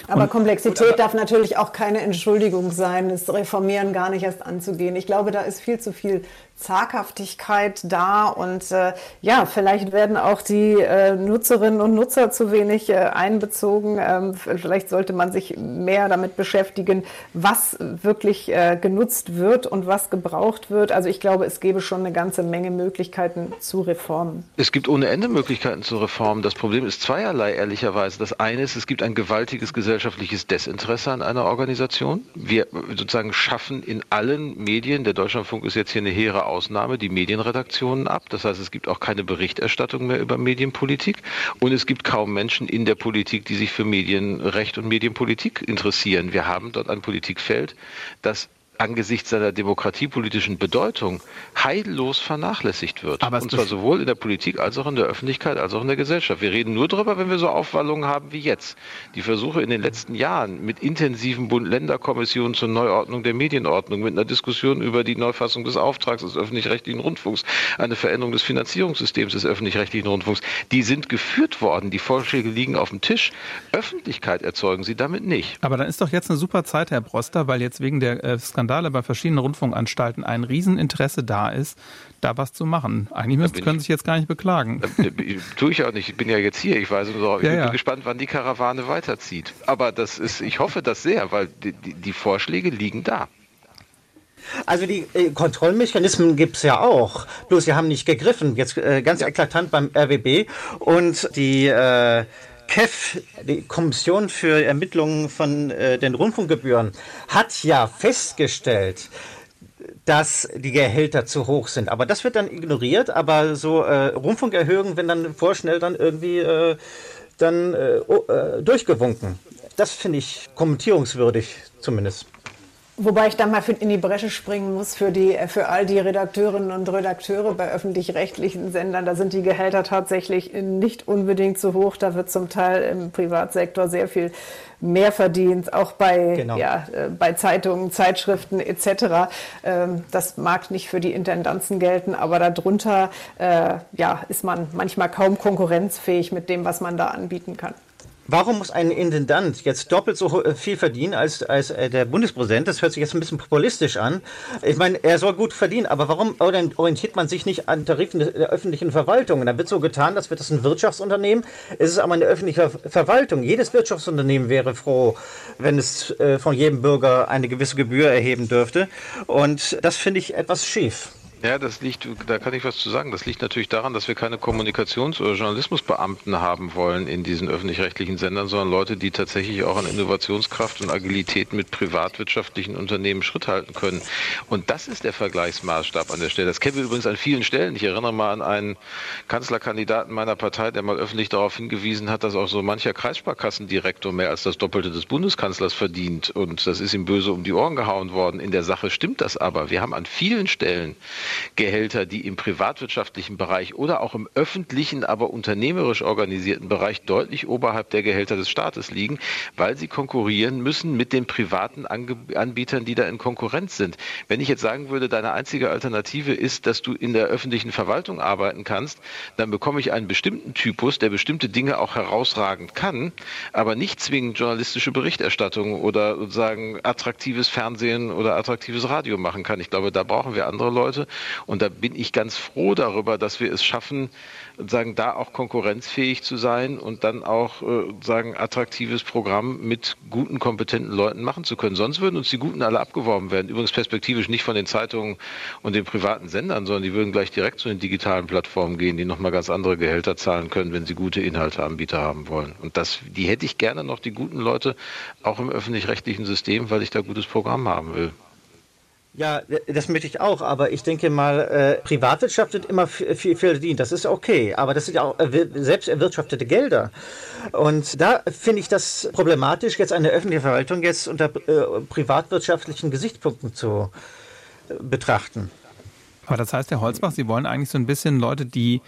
Aber Komplexität darf natürlich auch keine Entschuldigung sein, das Reformieren gar nicht erst anzugehen. Ich glaube, da ist viel zu viel Zaghaftigkeit da und äh, ja, vielleicht werden auch die äh, Nutzerinnen und Nutzer zu wenig äh, einbezogen. Ähm, vielleicht sollte man sich mehr damit beschäftigen, was wirklich äh, genutzt wird und was gebraucht wird. Also ich glaube, es gäbe schon eine ganze Menge Möglichkeiten zu Reformen. Es gibt ohne Ende Möglichkeiten zu Reformen. Das Problem ist zweierlei, ehrlicherweise. Das eine ist, es gibt ein gewaltiges gesellschaftliches Desinteresse an einer Organisation. Wir sozusagen schaffen in allen Medien, der Deutschlandfunk ist jetzt hier eine hehre Ausnahme die Medienredaktionen ab. Das heißt, es gibt auch keine Berichterstattung mehr über Medienpolitik und es gibt kaum Menschen in der Politik, die sich für Medienrecht und Medienpolitik interessieren. Wir haben dort ein Politikfeld, das angesichts seiner demokratiepolitischen Bedeutung heillos vernachlässigt wird. Aber und zwar sowohl in der Politik als auch in der Öffentlichkeit als auch in der Gesellschaft. Wir reden nur darüber, wenn wir so Aufwallungen haben wie jetzt. Die Versuche in den letzten Jahren mit intensiven Bund-Länder-Kommissionen zur Neuordnung der Medienordnung, mit einer Diskussion über die Neufassung des Auftrags des öffentlich-rechtlichen Rundfunks, eine Veränderung des Finanzierungssystems des öffentlich-rechtlichen Rundfunks, die sind geführt worden. Die Vorschläge liegen auf dem Tisch. Öffentlichkeit erzeugen sie damit nicht. Aber dann ist doch jetzt eine super Zeit, Herr Broster, weil jetzt wegen der äh, Skandale bei verschiedenen Rundfunkanstalten ein Rieseninteresse da ist, da was zu machen. Eigentlich müssen, können Sie sich jetzt gar nicht beklagen. Tue ich auch nicht. Ich bin ja jetzt hier. Ich weiß so, ich ja, bin ja. gespannt, wann die Karawane weiterzieht. Aber das ist, ich hoffe das sehr, weil die, die, die Vorschläge liegen da. Also die äh, Kontrollmechanismen gibt es ja auch, bloß sie haben nicht gegriffen. Jetzt äh, ganz ja. eklatant beim RWB und die äh, KEF, die Kommission für Ermittlungen von äh, den Rundfunkgebühren, hat ja festgestellt, dass die Gehälter zu hoch sind. Aber das wird dann ignoriert. Aber so äh, Rundfunkerhöhungen werden dann vorschnell dann irgendwie äh, dann äh, äh, durchgewunken. Das finde ich kommentierungswürdig zumindest. Wobei ich da mal in die Bresche springen muss für, die, für all die Redakteurinnen und Redakteure bei öffentlich-rechtlichen Sendern. Da sind die Gehälter tatsächlich nicht unbedingt zu hoch. Da wird zum Teil im Privatsektor sehr viel mehr verdient, auch bei, genau. ja, äh, bei Zeitungen, Zeitschriften etc. Ähm, das mag nicht für die Intendanzen gelten, aber darunter äh, ja, ist man manchmal kaum konkurrenzfähig mit dem, was man da anbieten kann. Warum muss ein Intendant jetzt doppelt so viel verdienen als, als äh, der Bundespräsident? Das hört sich jetzt ein bisschen populistisch an. Ich meine, er soll gut verdienen, aber warum orientiert man sich nicht an Tarifen der öffentlichen Verwaltung? Da wird so getan, als wäre das ein Wirtschaftsunternehmen. Es ist aber eine öffentliche Verwaltung. Jedes Wirtschaftsunternehmen wäre froh, wenn es äh, von jedem Bürger eine gewisse Gebühr erheben dürfte. Und das finde ich etwas schief. Ja, das liegt, da kann ich was zu sagen. Das liegt natürlich daran, dass wir keine Kommunikations- oder Journalismusbeamten haben wollen in diesen öffentlich-rechtlichen Sendern, sondern Leute, die tatsächlich auch an Innovationskraft und Agilität mit privatwirtschaftlichen Unternehmen Schritt halten können. Und das ist der Vergleichsmaßstab an der Stelle. Das kennen wir übrigens an vielen Stellen. Ich erinnere mal an einen Kanzlerkandidaten meiner Partei, der mal öffentlich darauf hingewiesen hat, dass auch so mancher Kreissparkassendirektor mehr als das Doppelte des Bundeskanzlers verdient. Und das ist ihm böse um die Ohren gehauen worden. In der Sache stimmt das aber. Wir haben an vielen Stellen Gehälter, die im privatwirtschaftlichen Bereich oder auch im öffentlichen, aber unternehmerisch organisierten Bereich deutlich oberhalb der Gehälter des Staates liegen, weil sie konkurrieren müssen mit den privaten Anbietern, die da in Konkurrenz sind. Wenn ich jetzt sagen würde, deine einzige Alternative ist, dass du in der öffentlichen Verwaltung arbeiten kannst, dann bekomme ich einen bestimmten Typus, der bestimmte Dinge auch herausragend kann, aber nicht zwingend journalistische Berichterstattung oder sozusagen attraktives Fernsehen oder attraktives Radio machen kann. Ich glaube, da brauchen wir andere Leute. Und da bin ich ganz froh darüber, dass wir es schaffen, sagen, da auch konkurrenzfähig zu sein und dann auch äh, sagen, attraktives Programm mit guten, kompetenten Leuten machen zu können. Sonst würden uns die Guten alle abgeworben werden. Übrigens perspektivisch nicht von den Zeitungen und den privaten Sendern, sondern die würden gleich direkt zu den digitalen Plattformen gehen, die nochmal ganz andere Gehälter zahlen können, wenn sie gute Inhalteanbieter haben wollen. Und das, die hätte ich gerne noch, die guten Leute, auch im öffentlich-rechtlichen System, weil ich da gutes Programm haben will. Ja, das möchte ich auch, aber ich denke mal, äh, Privatwirtschaft wird immer viel, viel verdient. Das ist okay, aber das sind ja auch selbst erwirtschaftete Gelder. Und da finde ich das problematisch, jetzt eine öffentliche Verwaltung jetzt unter äh, privatwirtschaftlichen Gesichtspunkten zu äh, betrachten. Aber das heißt, Herr Holzbach, Sie wollen eigentlich so ein bisschen Leute, die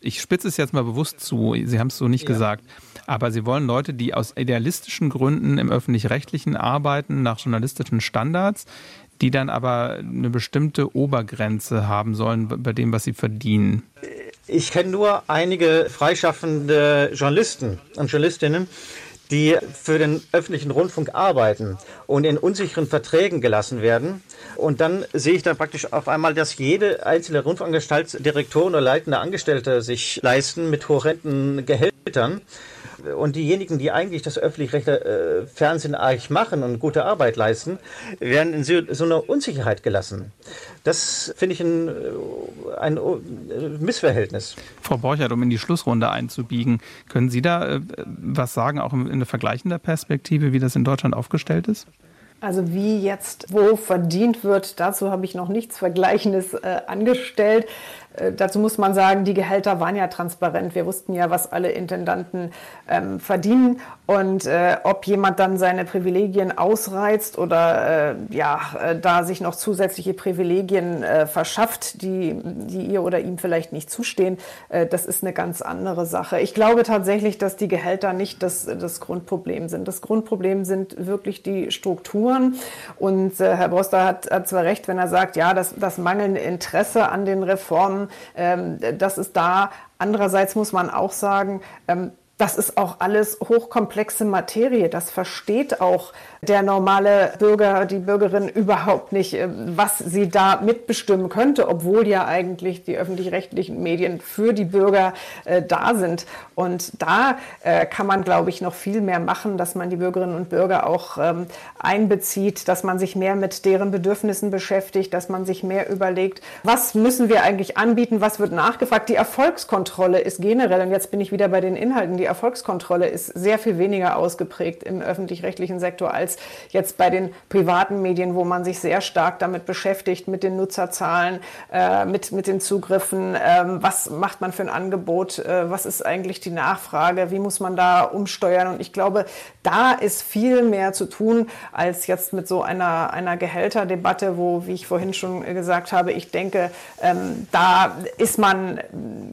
ich spitze es jetzt mal bewusst zu, Sie haben es so nicht ja. gesagt, aber Sie wollen Leute, die aus idealistischen Gründen im öffentlich-rechtlichen arbeiten, nach journalistischen Standards, die dann aber eine bestimmte Obergrenze haben sollen bei dem, was sie verdienen? Ich kenne nur einige freischaffende Journalisten und Journalistinnen, die für den öffentlichen Rundfunk arbeiten und in unsicheren Verträgen gelassen werden. Und dann sehe ich dann praktisch auf einmal, dass jede einzelne Rundfunkanstalt Direktoren oder leitende Angestellte sich leisten mit horrenden Gehältern und diejenigen, die eigentlich das öffentlich-rechtliche äh, Fernsehen eigentlich machen und gute Arbeit leisten, werden in so, so einer Unsicherheit gelassen. Das finde ich ein, äh, ein, ein, Missverhältnis. Frau Borchert, um in die Schlussrunde einzubiegen, können Sie da äh, was sagen, auch in, in vergleichender Perspektive, wie das in Deutschland aufgestellt ist? Also wie jetzt wo verdient wird, dazu habe ich noch nichts Vergleichendes äh, angestellt. Äh, dazu muss man sagen, die Gehälter waren ja transparent. Wir wussten ja, was alle Intendanten ähm, verdienen und äh, ob jemand dann seine Privilegien ausreizt oder äh, ja, äh, da sich noch zusätzliche Privilegien äh, verschafft, die, die ihr oder ihm vielleicht nicht zustehen, äh, das ist eine ganz andere Sache. Ich glaube tatsächlich, dass die Gehälter nicht das, das Grundproblem sind. Das Grundproblem sind wirklich die Strukturen. Und Herr Broster hat, hat zwar recht, wenn er sagt, ja, das, das mangelnde Interesse an den Reformen ähm, das ist da. Andererseits muss man auch sagen, ähm, das ist auch alles hochkomplexe Materie. Das versteht auch der normale Bürger, die Bürgerin überhaupt nicht, äh, was sie da mitbestimmen könnte, obwohl ja eigentlich die öffentlich-rechtlichen Medien für die Bürger äh, da sind. Und da äh, kann man, glaube ich, noch viel mehr machen, dass man die Bürgerinnen und Bürger auch ähm, einbezieht, dass man sich mehr mit deren Bedürfnissen beschäftigt, dass man sich mehr überlegt, was müssen wir eigentlich anbieten, was wird nachgefragt. Die Erfolgskontrolle ist generell, und jetzt bin ich wieder bei den Inhalten, die Erfolgskontrolle ist sehr viel weniger ausgeprägt im öffentlich-rechtlichen Sektor als jetzt bei den privaten Medien, wo man sich sehr stark damit beschäftigt, mit den Nutzerzahlen, äh, mit, mit den Zugriffen. Äh, was macht man für ein Angebot? Äh, was ist eigentlich die Nachfrage? Wie muss man da umsteuern? Und ich glaube, da ist viel mehr zu tun als jetzt mit so einer, einer Gehälterdebatte, wo, wie ich vorhin schon gesagt habe, ich denke, ähm, da ist man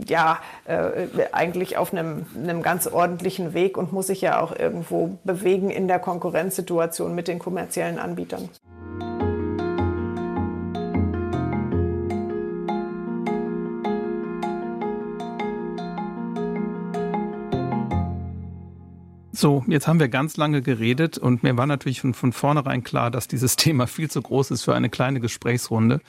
ja äh, eigentlich auf einem, einem ganz ordentlichen Weg und muss sich ja auch irgendwo bewegen in der Konkurrenzsituation Kooperation mit den kommerziellen Anbietern. So, jetzt haben wir ganz lange geredet und mir war natürlich von, von vornherein klar, dass dieses Thema viel zu groß ist für eine kleine Gesprächsrunde.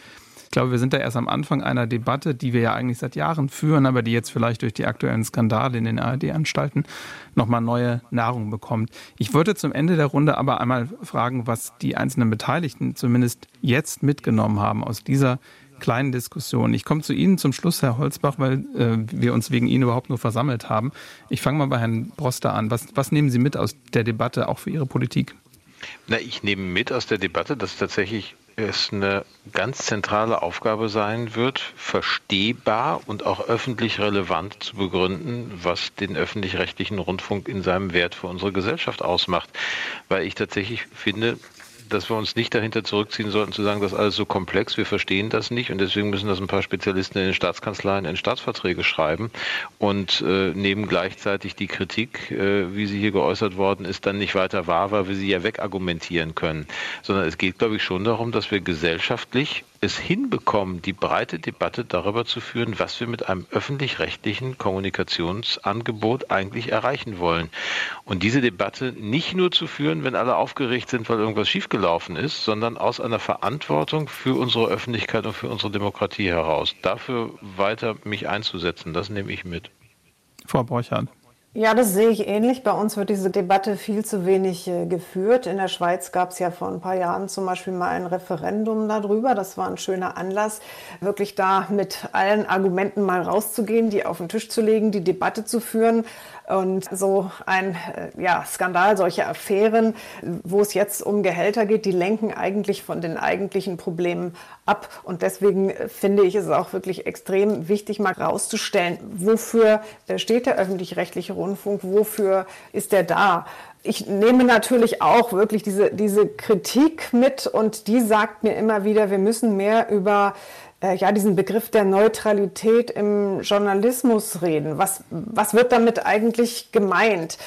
Ich glaube, wir sind da erst am Anfang einer Debatte, die wir ja eigentlich seit Jahren führen, aber die jetzt vielleicht durch die aktuellen Skandale in den ARD-Anstalten nochmal neue Nahrung bekommt. Ich würde zum Ende der Runde aber einmal fragen, was die einzelnen Beteiligten zumindest jetzt mitgenommen haben aus dieser kleinen Diskussion. Ich komme zu Ihnen zum Schluss, Herr Holzbach, weil äh, wir uns wegen Ihnen überhaupt nur versammelt haben. Ich fange mal bei Herrn Broster an. Was, was nehmen Sie mit aus der Debatte, auch für Ihre Politik? Na, ich nehme mit aus der Debatte, dass tatsächlich es eine ganz zentrale Aufgabe sein wird, verstehbar und auch öffentlich relevant zu begründen, was den öffentlich-rechtlichen Rundfunk in seinem Wert für unsere Gesellschaft ausmacht. Weil ich tatsächlich finde, dass wir uns nicht dahinter zurückziehen sollten, zu sagen, das ist alles so komplex, wir verstehen das nicht und deswegen müssen das ein paar Spezialisten in den Staatskanzleien in Staatsverträge schreiben und äh, nehmen gleichzeitig die Kritik, äh, wie sie hier geäußert worden ist, dann nicht weiter wahr, weil wir sie ja wegargumentieren können. Sondern es geht, glaube ich, schon darum, dass wir gesellschaftlich es hinbekommen, die breite Debatte darüber zu führen, was wir mit einem öffentlich-rechtlichen Kommunikationsangebot eigentlich erreichen wollen. Und diese Debatte nicht nur zu führen, wenn alle aufgeregt sind, weil irgendwas schiefgelaufen ist, sondern aus einer Verantwortung für unsere Öffentlichkeit und für unsere Demokratie heraus. Dafür weiter mich einzusetzen, das nehme ich mit. Frau Borchardt. Ja, das sehe ich ähnlich. Bei uns wird diese Debatte viel zu wenig äh, geführt. In der Schweiz gab es ja vor ein paar Jahren zum Beispiel mal ein Referendum darüber. Das war ein schöner Anlass, wirklich da mit allen Argumenten mal rauszugehen, die auf den Tisch zu legen, die Debatte zu führen. Und so ein äh, ja, Skandal, solche Affären, wo es jetzt um Gehälter geht, die lenken eigentlich von den eigentlichen Problemen ab. Und deswegen äh, finde ich es auch wirklich extrem wichtig, mal rauszustellen, wofür äh, steht der öffentlich-rechtliche Rundfunk, wofür ist er da? ich nehme natürlich auch wirklich diese, diese Kritik mit und die sagt mir immer wieder, wir müssen mehr über äh, ja, diesen Begriff der Neutralität im Journalismus reden. Was, was wird damit eigentlich gemeint?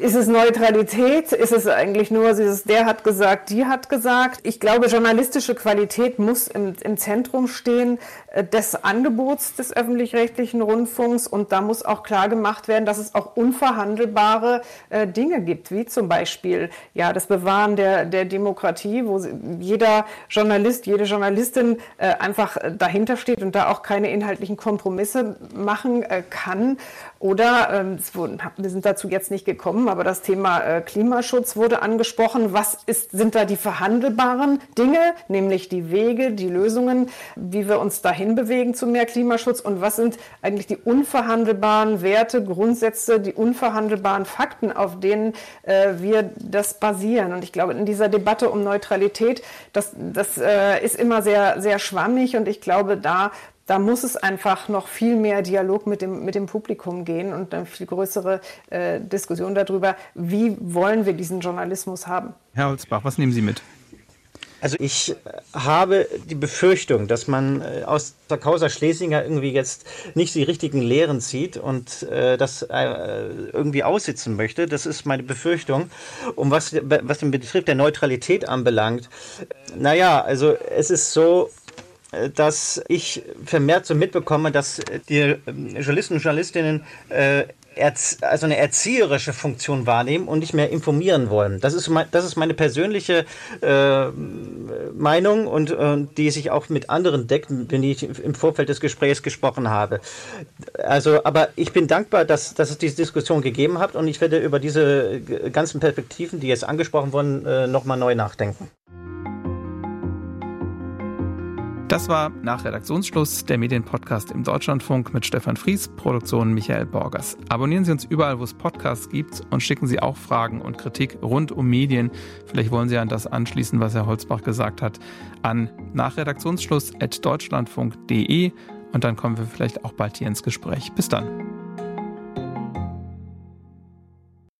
Ist es Neutralität? Ist es eigentlich nur dieses, der hat gesagt, die hat gesagt? Ich glaube, journalistische Qualität muss im, im Zentrum stehen äh, des Angebots des öffentlich-rechtlichen Rundfunks und da muss auch klar gemacht werden, dass es auch unverhandelbare äh, Dinge gibt, wie zum Beispiel ja, das Bewahren der, der Demokratie, wo jeder Journalist, jede Journalistin äh, einfach dahinter steht und da auch keine inhaltlichen Kompromisse machen kann. Oder, ähm, wir sind dazu jetzt nicht gekommen, aber das Thema äh, Klimaschutz wurde angesprochen. Was ist, sind da die verhandelbaren Dinge, nämlich die Wege, die Lösungen, wie wir uns dahin bewegen zu mehr Klimaschutz und was sind eigentlich die unverhandelbaren Werte, Grundsätze, die unverhandelbaren Fakten, auf denen äh, wir das basieren. Und ich glaube, in dieser Debatte um Neutralität, das, das äh, ist immer sehr, sehr schwammig und ich glaube, da da muss es einfach noch viel mehr Dialog mit dem, mit dem Publikum gehen und eine viel größere äh, Diskussion darüber, wie wollen wir diesen Journalismus haben. Herr Holzbach, was nehmen Sie mit? Also ich habe die Befürchtung, dass man äh, aus der Causa Schlesinger irgendwie jetzt nicht die richtigen Lehren zieht und äh, das äh, irgendwie aussitzen möchte. Das ist meine Befürchtung. Um was, was den Betrieb der Neutralität anbelangt, naja, also es ist so, dass ich vermehrt so mitbekomme, dass die ähm, Journalisten und Journalistinnen äh, also eine erzieherische Funktion wahrnehmen und nicht mehr informieren wollen. Das ist, mein, das ist meine persönliche äh, Meinung und äh, die sich auch mit anderen deckt, wenn ich im Vorfeld des Gesprächs gesprochen habe. Also, aber ich bin dankbar, dass, dass es diese Diskussion gegeben hat und ich werde über diese ganzen Perspektiven, die jetzt angesprochen wurden, äh, nochmal neu nachdenken. Das war nach Redaktionsschluss der Medienpodcast im Deutschlandfunk mit Stefan Fries, Produktion Michael Borgers. Abonnieren Sie uns überall, wo es Podcasts gibt und schicken Sie auch Fragen und Kritik rund um Medien. Vielleicht wollen Sie an das anschließen, was Herr Holzbach gesagt hat, an nachredaktionsschluss.deutschlandfunk.de und dann kommen wir vielleicht auch bald hier ins Gespräch. Bis dann.